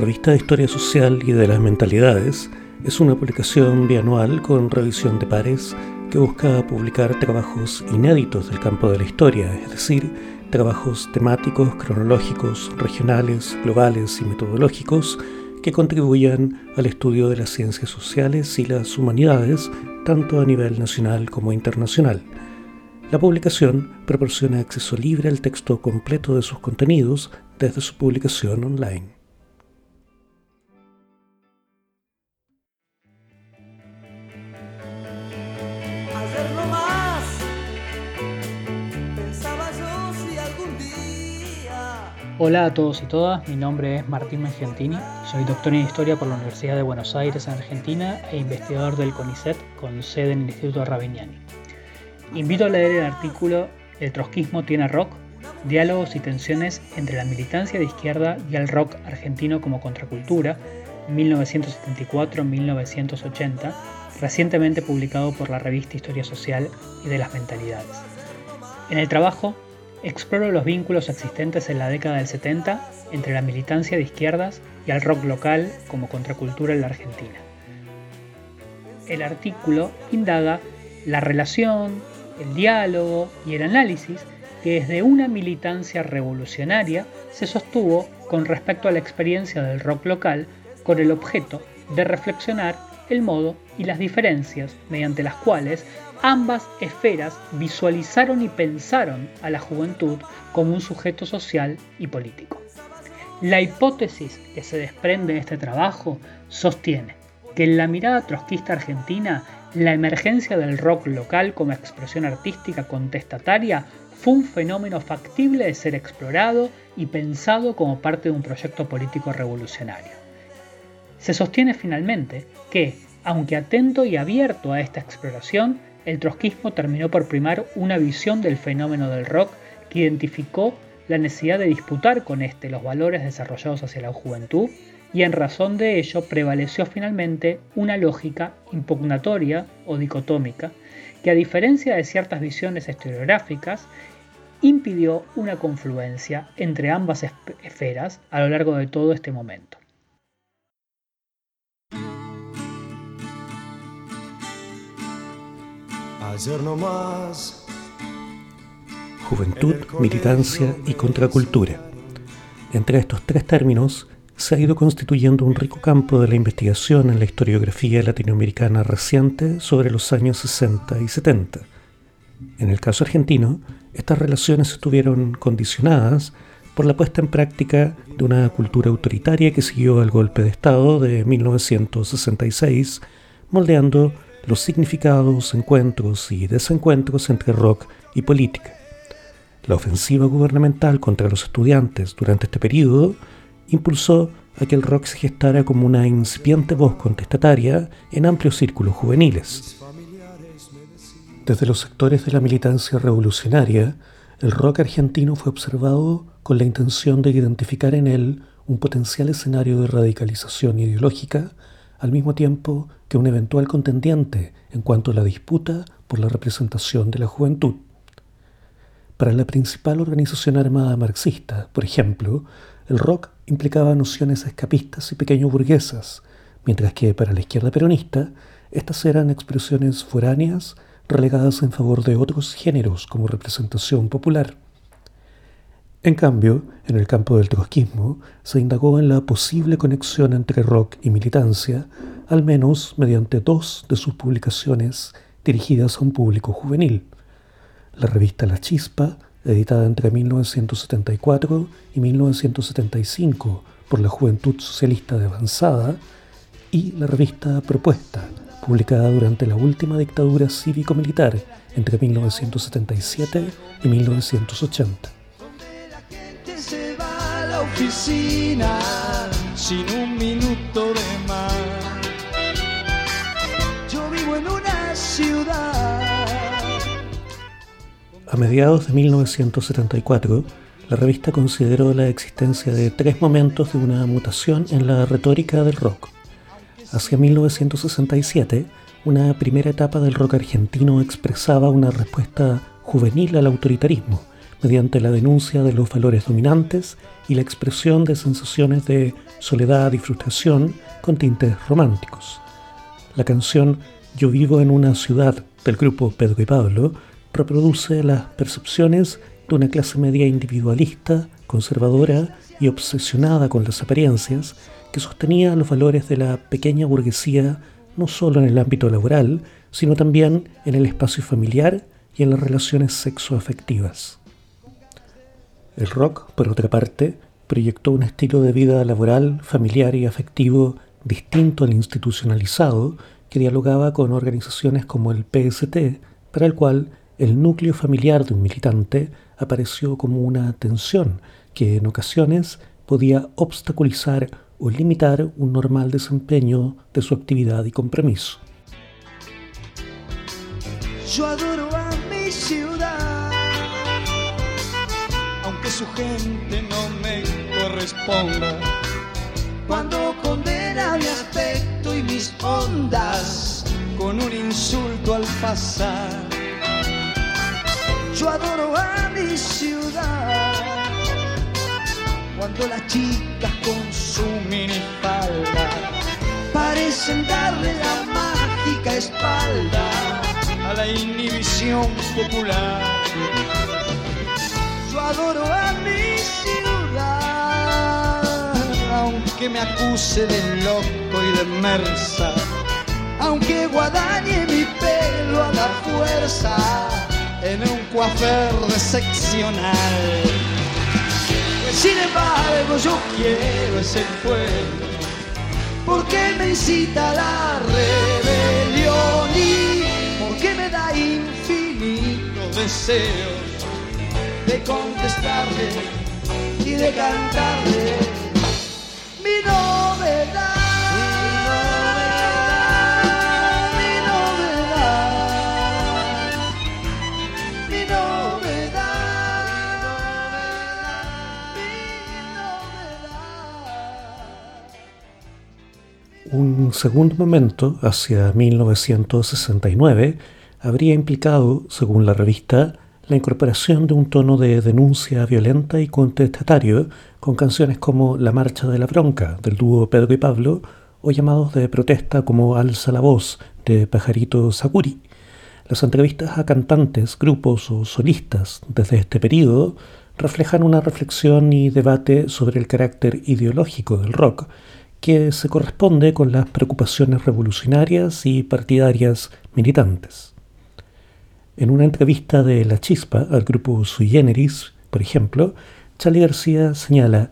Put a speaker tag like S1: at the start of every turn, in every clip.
S1: Revista de Historia Social y de las Mentalidades es una publicación bianual con revisión de pares que busca publicar trabajos inéditos del campo de la historia, es decir, trabajos temáticos, cronológicos, regionales, globales y metodológicos que contribuyan al estudio de las ciencias sociales y las humanidades, tanto a nivel nacional como internacional. La publicación proporciona acceso libre al texto completo de sus contenidos desde su publicación online.
S2: Hola a todos y todas, mi nombre es Martín Mengentini, soy doctor en Historia por la Universidad de Buenos Aires en Argentina e investigador del CONICET con sede en el Instituto Ravignani. Invito a leer el artículo El trotskismo tiene rock, diálogos y tensiones entre la militancia de izquierda y el rock argentino como contracultura, 1974-1980, recientemente publicado por la revista Historia Social y de las Mentalidades. En el trabajo exploro los vínculos existentes en la década del 70 entre la militancia de izquierdas y el rock local como contracultura en la Argentina. El artículo indaga la relación, el diálogo y el análisis que desde una militancia revolucionaria se sostuvo con respecto a la experiencia del rock local con el objeto de reflexionar el modo y las diferencias mediante las cuales ambas esferas visualizaron y pensaron a la juventud como un sujeto social y político. La hipótesis que se desprende de este trabajo sostiene que en la mirada trotskista argentina, la emergencia del rock local como expresión artística contestataria fue un fenómeno factible de ser explorado y pensado como parte de un proyecto político revolucionario. Se sostiene finalmente que, aunque atento y abierto a esta exploración, el trotskismo terminó por primar una visión del fenómeno del rock que identificó la necesidad de disputar con éste los valores desarrollados hacia la juventud y en razón de ello prevaleció finalmente una lógica impugnatoria o dicotómica que a diferencia de ciertas visiones historiográficas impidió una confluencia entre ambas esferas a lo largo de todo este momento.
S1: Juventud, militancia y contracultura. Entre estos tres términos se ha ido constituyendo un rico campo de la investigación en la historiografía latinoamericana reciente sobre los años 60 y 70. En el caso argentino, estas relaciones estuvieron condicionadas por la puesta en práctica de una cultura autoritaria que siguió al golpe de Estado de 1966, moldeando los significados, encuentros y desencuentros entre rock y política. La ofensiva gubernamental contra los estudiantes durante este periodo impulsó a que el rock se gestara como una incipiente voz contestataria en amplios círculos juveniles. Desde los sectores de la militancia revolucionaria, el rock argentino fue observado con la intención de identificar en él un potencial escenario de radicalización ideológica al mismo tiempo que un eventual contendiente en cuanto a la disputa por la representación de la juventud. Para la principal organización armada marxista, por ejemplo, el rock implicaba nociones escapistas y pequeño burguesas, mientras que para la izquierda peronista estas eran expresiones foráneas relegadas en favor de otros géneros como representación popular. En cambio, en el campo del trotskismo se indagó en la posible conexión entre rock y militancia, al menos mediante dos de sus publicaciones dirigidas a un público juvenil. La revista La Chispa, editada entre 1974 y 1975 por la Juventud Socialista de Avanzada, y la revista Propuesta, publicada durante la última dictadura cívico-militar entre 1977 y 1980 sin un minuto de más. Yo vivo en una ciudad. A mediados de 1974, la revista consideró la existencia de tres momentos de una mutación en la retórica del rock. Hacia 1967, una primera etapa del rock argentino expresaba una respuesta juvenil al autoritarismo, mediante la denuncia de los valores dominantes y la expresión de sensaciones de soledad y frustración con tintes románticos. La canción Yo vivo en una ciudad del grupo Pedro y Pablo reproduce las percepciones de una clase media individualista, conservadora y obsesionada con las apariencias que sostenía los valores de la pequeña burguesía no solo en el ámbito laboral, sino también en el espacio familiar y en las relaciones sexoafectivas. El rock, por otra parte, proyectó un estilo de vida laboral, familiar y afectivo distinto al institucionalizado que dialogaba con organizaciones como el PST, para el cual el núcleo familiar de un militante apareció como una tensión que en ocasiones podía obstaculizar o limitar un normal desempeño de su actividad y compromiso.
S3: Yo adoro a mi ciudad, su gente no me corresponda. Cuando condena mi aspecto y mis ondas con un insulto al pasar. Yo adoro a mi ciudad cuando las chicas con su minifalda parecen darle la mágica espalda a la inhibición popular. Adoro a mi ciudad, aunque me acuse de loco y de mersa, aunque guadañe mi pelo a la fuerza en un coafer seccional. Sin embargo, yo quiero ese fuego porque me incita a la rebelión y porque me da infinitos deseos de contestarle y de cantarle mi novedad.
S1: Un segundo momento, hacia 1969, habría implicado, según la revista, la incorporación de un tono de denuncia violenta y contestatario con canciones como La Marcha de la Bronca del dúo Pedro y Pablo o llamados de protesta como Alza la Voz de Pajarito Sakuri. Las entrevistas a cantantes, grupos o solistas desde este periodo reflejan una reflexión y debate sobre el carácter ideológico del rock que se corresponde con las preocupaciones revolucionarias y partidarias militantes. En una entrevista de La Chispa al grupo Sui Generis, por ejemplo, Charlie García señala,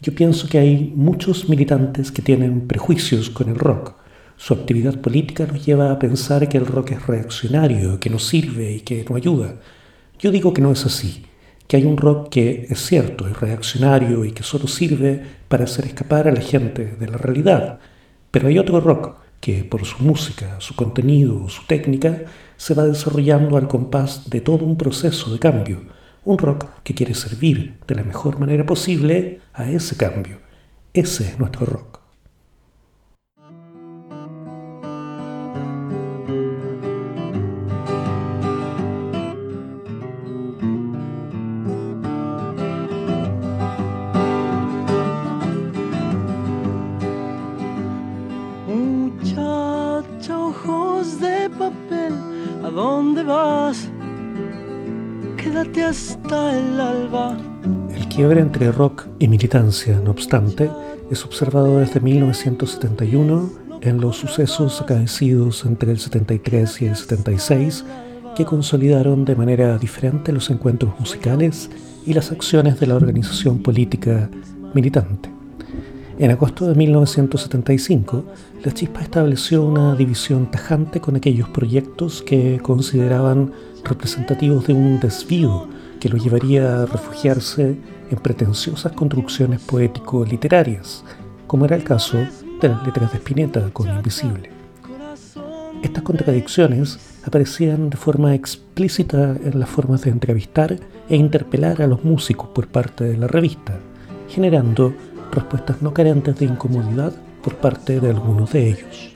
S1: yo pienso que hay muchos militantes que tienen prejuicios con el rock. Su actividad política nos lleva a pensar que el rock es reaccionario, que no sirve y que no ayuda. Yo digo que no es así que hay un rock que es cierto, es reaccionario y que solo sirve para hacer escapar a la gente de la realidad, pero hay otro rock que por su música, su contenido, su técnica, se va desarrollando al compás de todo un proceso de cambio, un rock que quiere servir de la mejor manera posible a ese cambio. Ese es nuestro rock.
S3: Hasta el alba.
S1: El quiebre entre rock y militancia, no obstante, es observado desde 1971 en los sucesos acaecidos entre el 73 y el 76 que consolidaron de manera diferente los encuentros musicales y las acciones de la organización política militante. En agosto de 1975, la Chispa estableció una división tajante con aquellos proyectos que consideraban representativos de un desvío que lo llevaría a refugiarse en pretenciosas construcciones poético-literarias, como era el caso de las letras de Spinetta con Invisible. Estas contradicciones aparecían de forma explícita en las formas de entrevistar e interpelar a los músicos por parte de la revista, generando respuestas no carentes de incomodidad por parte de algunos de ellos.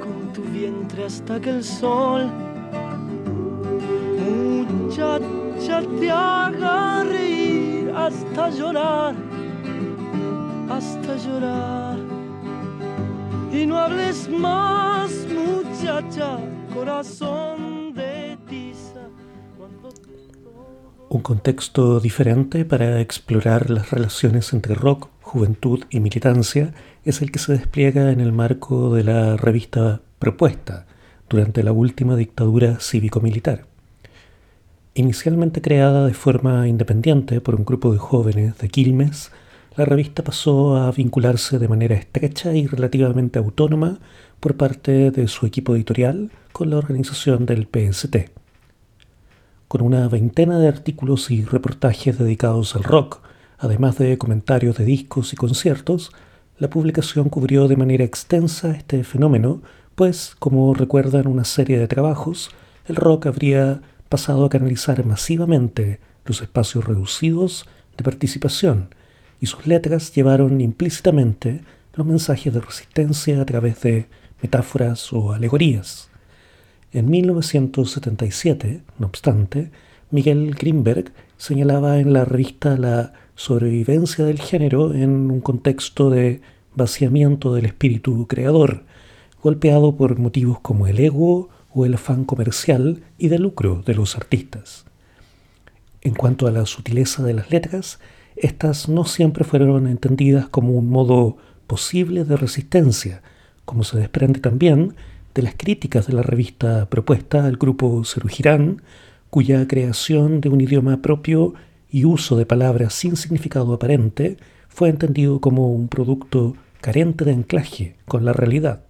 S4: con tu vientre hasta que el sol muchacha te haga reír hasta llorar, hasta llorar. Y no hables más, muchacha, corazón de tiza.
S1: Un contexto diferente para explorar las relaciones entre rock, juventud y militancia es el que se despliega en el marco de la revista Propuesta durante la última dictadura cívico-militar. Inicialmente creada de forma independiente por un grupo de jóvenes de Quilmes, la revista pasó a vincularse de manera estrecha y relativamente autónoma por parte de su equipo editorial con la organización del PST. Con una veintena de artículos y reportajes dedicados al rock, además de comentarios de discos y conciertos, la publicación cubrió de manera extensa este fenómeno, pues, como recuerdan una serie de trabajos, el rock habría pasado a canalizar masivamente los espacios reducidos de participación y sus letras llevaron implícitamente los mensajes de resistencia a través de metáforas o alegorías. En 1977, no obstante, Miguel Greenberg señalaba en la revista la sobrevivencia del género en un contexto de vaciamiento del espíritu creador, golpeado por motivos como el ego o el afán comercial y de lucro de los artistas. En cuanto a la sutileza de las letras, estas no siempre fueron entendidas como un modo posible de resistencia, como se desprende también de las críticas de la revista propuesta al grupo Cerugirán, cuya creación de un idioma propio y uso de palabras sin significado aparente fue entendido como un producto carente de anclaje con la realidad.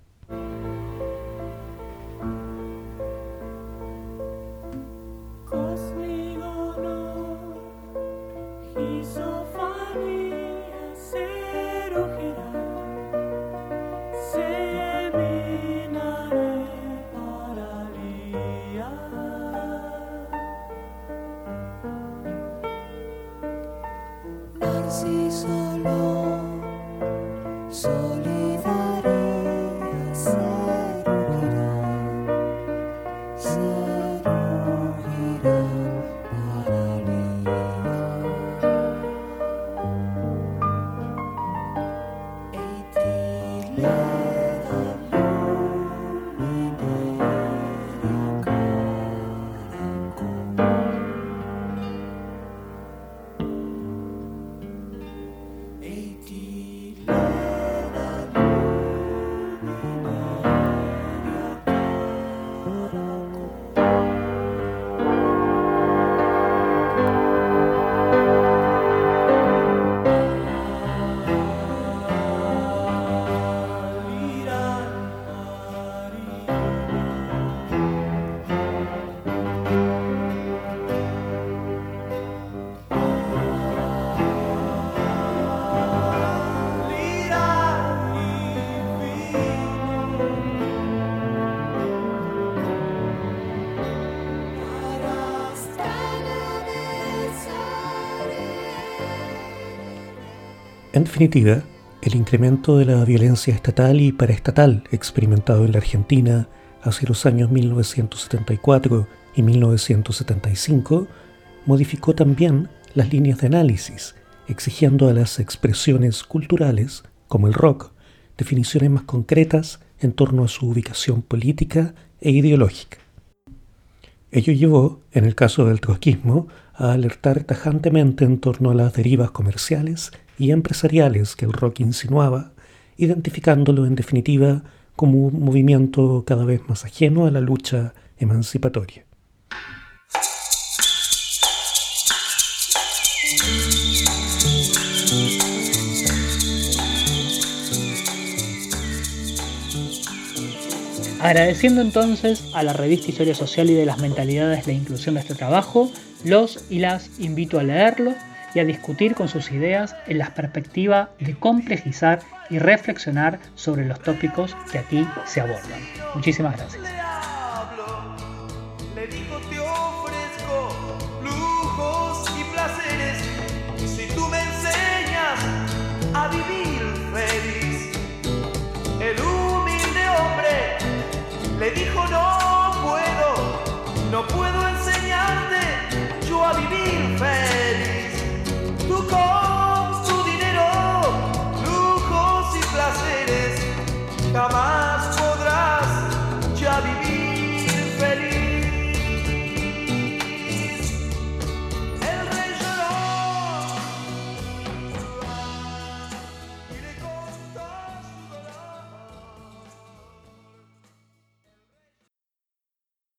S1: En definitiva, el incremento de la violencia estatal y paraestatal experimentado en la Argentina hacia los años 1974 y 1975 modificó también las líneas de análisis, exigiendo a las expresiones culturales, como el rock, definiciones más concretas en torno a su ubicación política e ideológica. Ello llevó, en el caso del trotskismo, a alertar tajantemente en torno a las derivas comerciales y empresariales que el rock insinuaba, identificándolo en definitiva como un movimiento cada vez más ajeno a la lucha emancipatoria.
S2: Agradeciendo entonces a la revista Historia Social y de las Mentalidades la inclusión de este trabajo, los y las invito a leerlo y a discutir con sus ideas en la perspectiva de complejizar y reflexionar sobre los tópicos que aquí se abordan. Muchísimas gracias.
S3: le dijo no.